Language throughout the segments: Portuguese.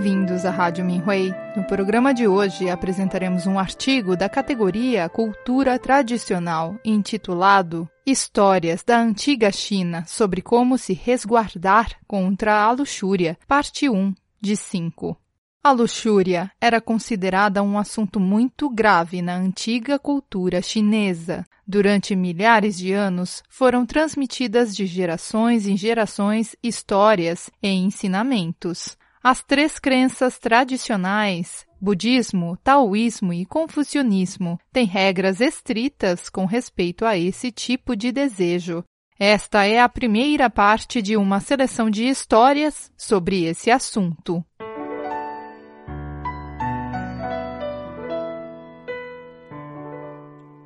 bem-vindos à Rádio Minhui. No programa de hoje apresentaremos um artigo da categoria Cultura Tradicional, intitulado Histórias da Antiga China sobre como se resguardar contra a luxúria, parte 1, de 5. A luxúria era considerada um assunto muito grave na antiga cultura chinesa. Durante milhares de anos, foram transmitidas de gerações em gerações histórias e ensinamentos. As três crenças tradicionais, budismo, taoísmo e confucionismo, têm regras estritas com respeito a esse tipo de desejo. Esta é a primeira parte de uma seleção de histórias sobre esse assunto.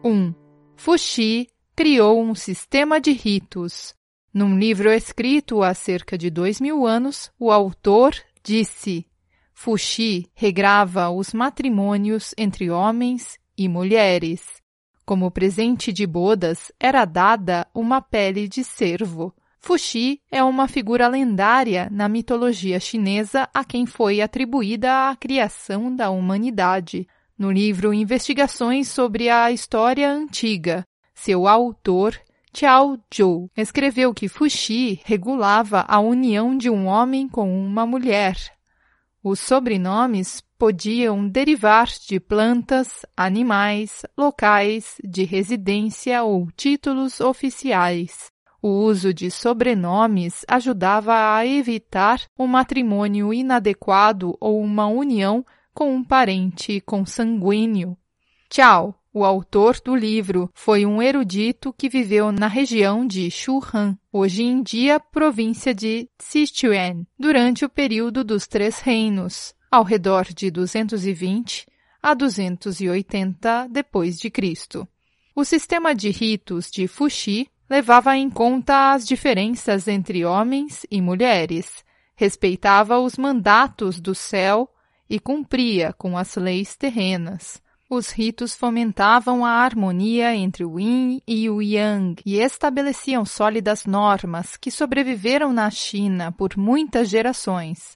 1. Fuxi criou um sistema de ritos. Num livro escrito há cerca de dois mil anos, o autor disse: Fuxi regrava os matrimônios entre homens e mulheres. Como presente de bodas, era dada uma pele de cervo. Fuxi é uma figura lendária na mitologia chinesa a quem foi atribuída a criação da humanidade. No livro Investigações sobre a História Antiga, seu autor, Xiao Zhou, escreveu que Fuxi regulava a união de um homem com uma mulher. Os sobrenomes podiam derivar de plantas, animais, locais de residência ou títulos oficiais. O uso de sobrenomes ajudava a evitar um matrimônio inadequado ou uma união com um parente consanguíneo. Tchau, o autor do livro, foi um erudito que viveu na região de Shuhan, hoje em dia província de Sichuan, durante o período dos Três Reinos, ao redor de 220 a 280 depois de Cristo. O sistema de ritos de Fuxi levava em conta as diferenças entre homens e mulheres, respeitava os mandatos do céu e cumpria com as leis terrenas. Os ritos fomentavam a harmonia entre o yin e o yang e estabeleciam sólidas normas que sobreviveram na China por muitas gerações.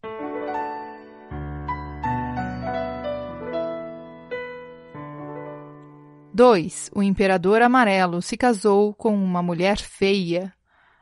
Dois, o imperador amarelo se casou com uma mulher feia.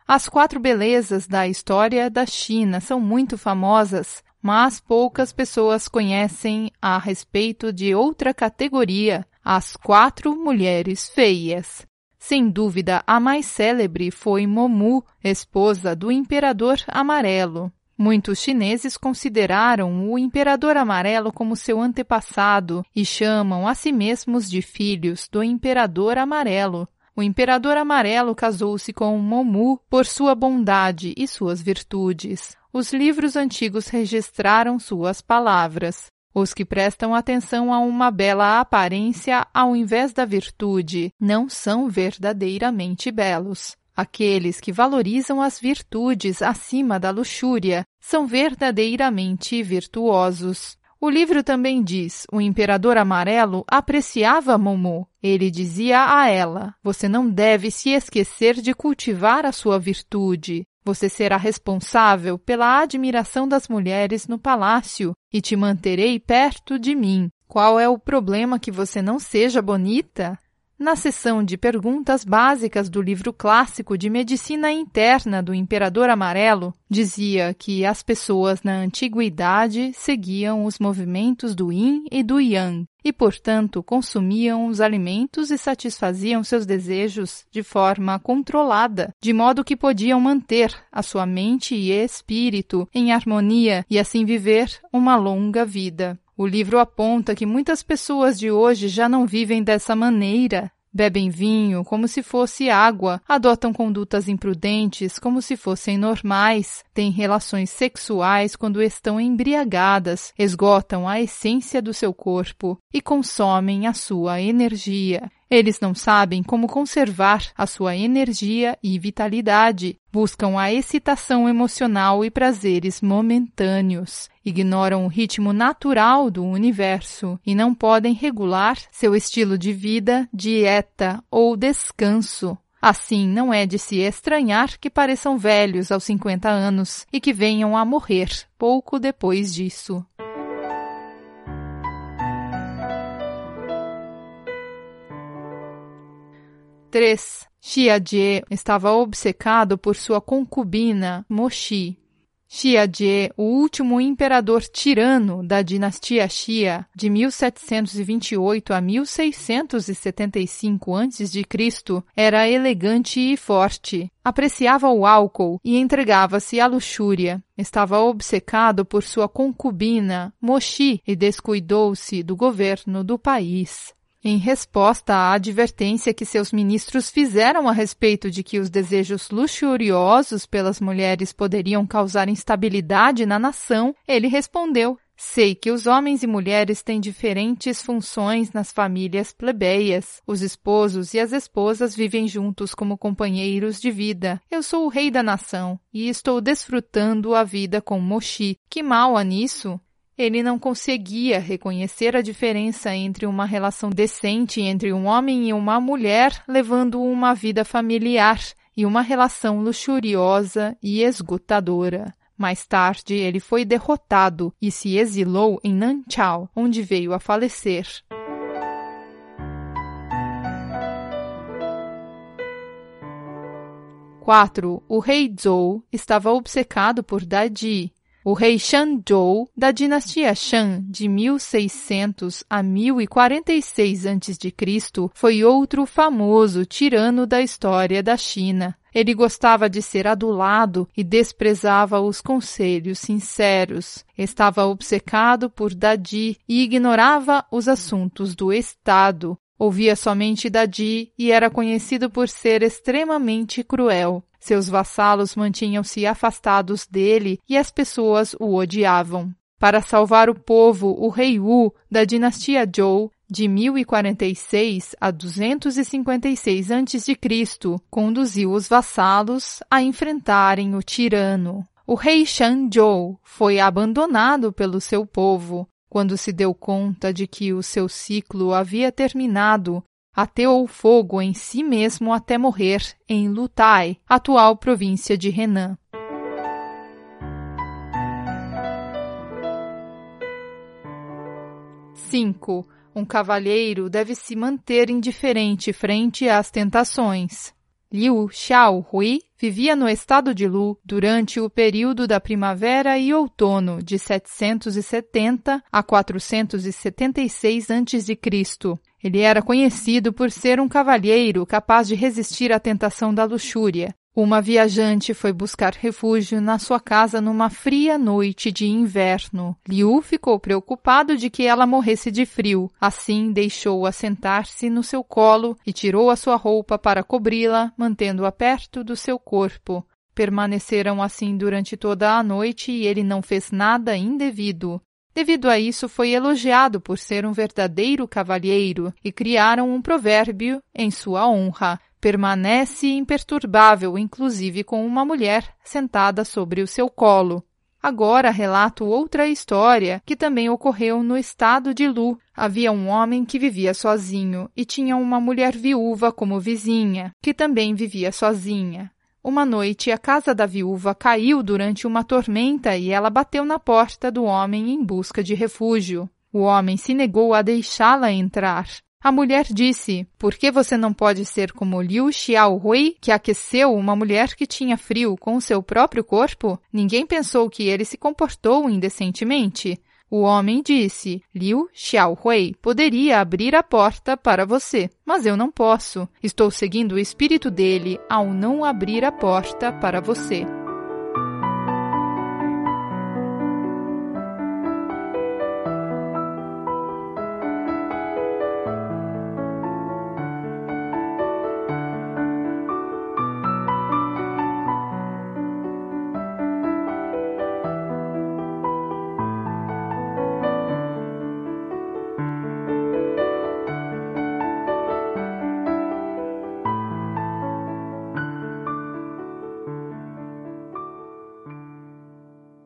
As quatro belezas da história da China são muito famosas mas poucas pessoas conhecem a respeito de outra categoria, as quatro mulheres feias. Sem dúvida, a mais célebre foi Momu, esposa do Imperador Amarelo. Muitos chineses consideraram o Imperador Amarelo como seu antepassado e chamam a si mesmos de filhos do Imperador Amarelo. O Imperador Amarelo casou-se com Momu por sua bondade e suas virtudes. Os livros antigos registraram suas palavras. Os que prestam atenção a uma bela aparência ao invés da virtude não são verdadeiramente belos. Aqueles que valorizam as virtudes acima da luxúria são verdadeiramente virtuosos. O livro também diz: o imperador amarelo apreciava Momo. Ele dizia a ela: Você não deve se esquecer de cultivar a sua virtude. Você será responsável pela admiração das mulheres no palácio e te manterei perto de mim. Qual é o problema que você não seja bonita? Na seção de perguntas básicas do livro clássico de medicina interna do Imperador Amarelo, dizia que as pessoas na antiguidade seguiam os movimentos do yin e do yang e, portanto, consumiam os alimentos e satisfaziam seus desejos de forma controlada, de modo que podiam manter a sua mente e espírito em harmonia e assim viver uma longa vida. O livro aponta que muitas pessoas de hoje já não vivem dessa maneira. Bebem vinho como se fosse água, adotam condutas imprudentes como se fossem normais, têm relações sexuais quando estão embriagadas, esgotam a essência do seu corpo e consomem a sua energia. Eles não sabem como conservar a sua energia e vitalidade, buscam a excitação emocional e prazeres momentâneos, ignoram o ritmo natural do universo e não podem regular seu estilo de vida, dieta ou descanso. Assim, não é de se estranhar que pareçam velhos aos 50 anos e que venham a morrer pouco depois disso. 3. Xiajie estava obcecado por sua concubina Moshi. Xiajie, o último imperador tirano da dinastia Xia, de 1728 a 1675 a.C., era elegante e forte. Apreciava o álcool e entregava-se à luxúria. Estava obcecado por sua concubina, Moshi, e descuidou-se do governo do país em resposta à advertência que seus ministros fizeram a respeito de que os desejos luxuriosos pelas mulheres poderiam causar instabilidade na nação, ele respondeu: Sei que os homens e mulheres têm diferentes funções nas famílias plebeias. Os esposos e as esposas vivem juntos como companheiros de vida. Eu sou o rei da nação e estou desfrutando a vida com Moshi. Que mal há nisso? Ele não conseguia reconhecer a diferença entre uma relação decente entre um homem e uma mulher levando uma vida familiar e uma relação luxuriosa e esgotadora. Mais tarde, ele foi derrotado e se exilou em Nanchao, onde veio a falecer. Quatro. O rei Zhou estava obcecado por Dadi, o rei Shanzhou, da dinastia Shan, de 1600 a 1046 a.C., foi outro famoso tirano da história da China. Ele gostava de ser adulado e desprezava os conselhos sinceros. Estava obcecado por Dadi e ignorava os assuntos do Estado. Ouvia somente Dadi e era conhecido por ser extremamente cruel. Seus vassalos mantinham-se afastados dele e as pessoas o odiavam. Para salvar o povo, o rei Wu, da dinastia Zhou, de 1046 a 256 a.C., conduziu os vassalos a enfrentarem o tirano. O rei Shanzhou foi abandonado pelo seu povo. Quando se deu conta de que o seu ciclo havia terminado, ateou fogo em si mesmo até morrer em Lutai, atual província de Renan. Cinco. Um cavalheiro deve se manter indiferente frente às tentações. Liu Xiaohui vivia no estado de Lu durante o período da primavera e outono de 770 a 476 a.C. Ele era conhecido por ser um cavalheiro capaz de resistir à tentação da luxúria. Uma viajante foi buscar refúgio na sua casa numa fria noite de inverno. Liu ficou preocupado de que ela morresse de frio. Assim, deixou-a sentar-se no seu colo e tirou a sua roupa para cobri-la, mantendo-a perto do seu corpo. Permaneceram assim durante toda a noite e ele não fez nada indevido. Devido a isso, foi elogiado por ser um verdadeiro cavalheiro e criaram um provérbio em sua honra permanece imperturbável, inclusive com uma mulher sentada sobre o seu colo. Agora relato outra história que também ocorreu no estado de Lu. Havia um homem que vivia sozinho e tinha uma mulher viúva como vizinha, que também vivia sozinha. Uma noite, a casa da viúva caiu durante uma tormenta e ela bateu na porta do homem em busca de refúgio. O homem se negou a deixá-la entrar. A mulher disse: Por que você não pode ser como Liu Xiaohui, que aqueceu uma mulher que tinha frio com o seu próprio corpo? Ninguém pensou que ele se comportou indecentemente. O homem disse: Liu Xiaohui poderia abrir a porta para você, mas eu não posso. Estou seguindo o espírito dele ao não abrir a porta para você.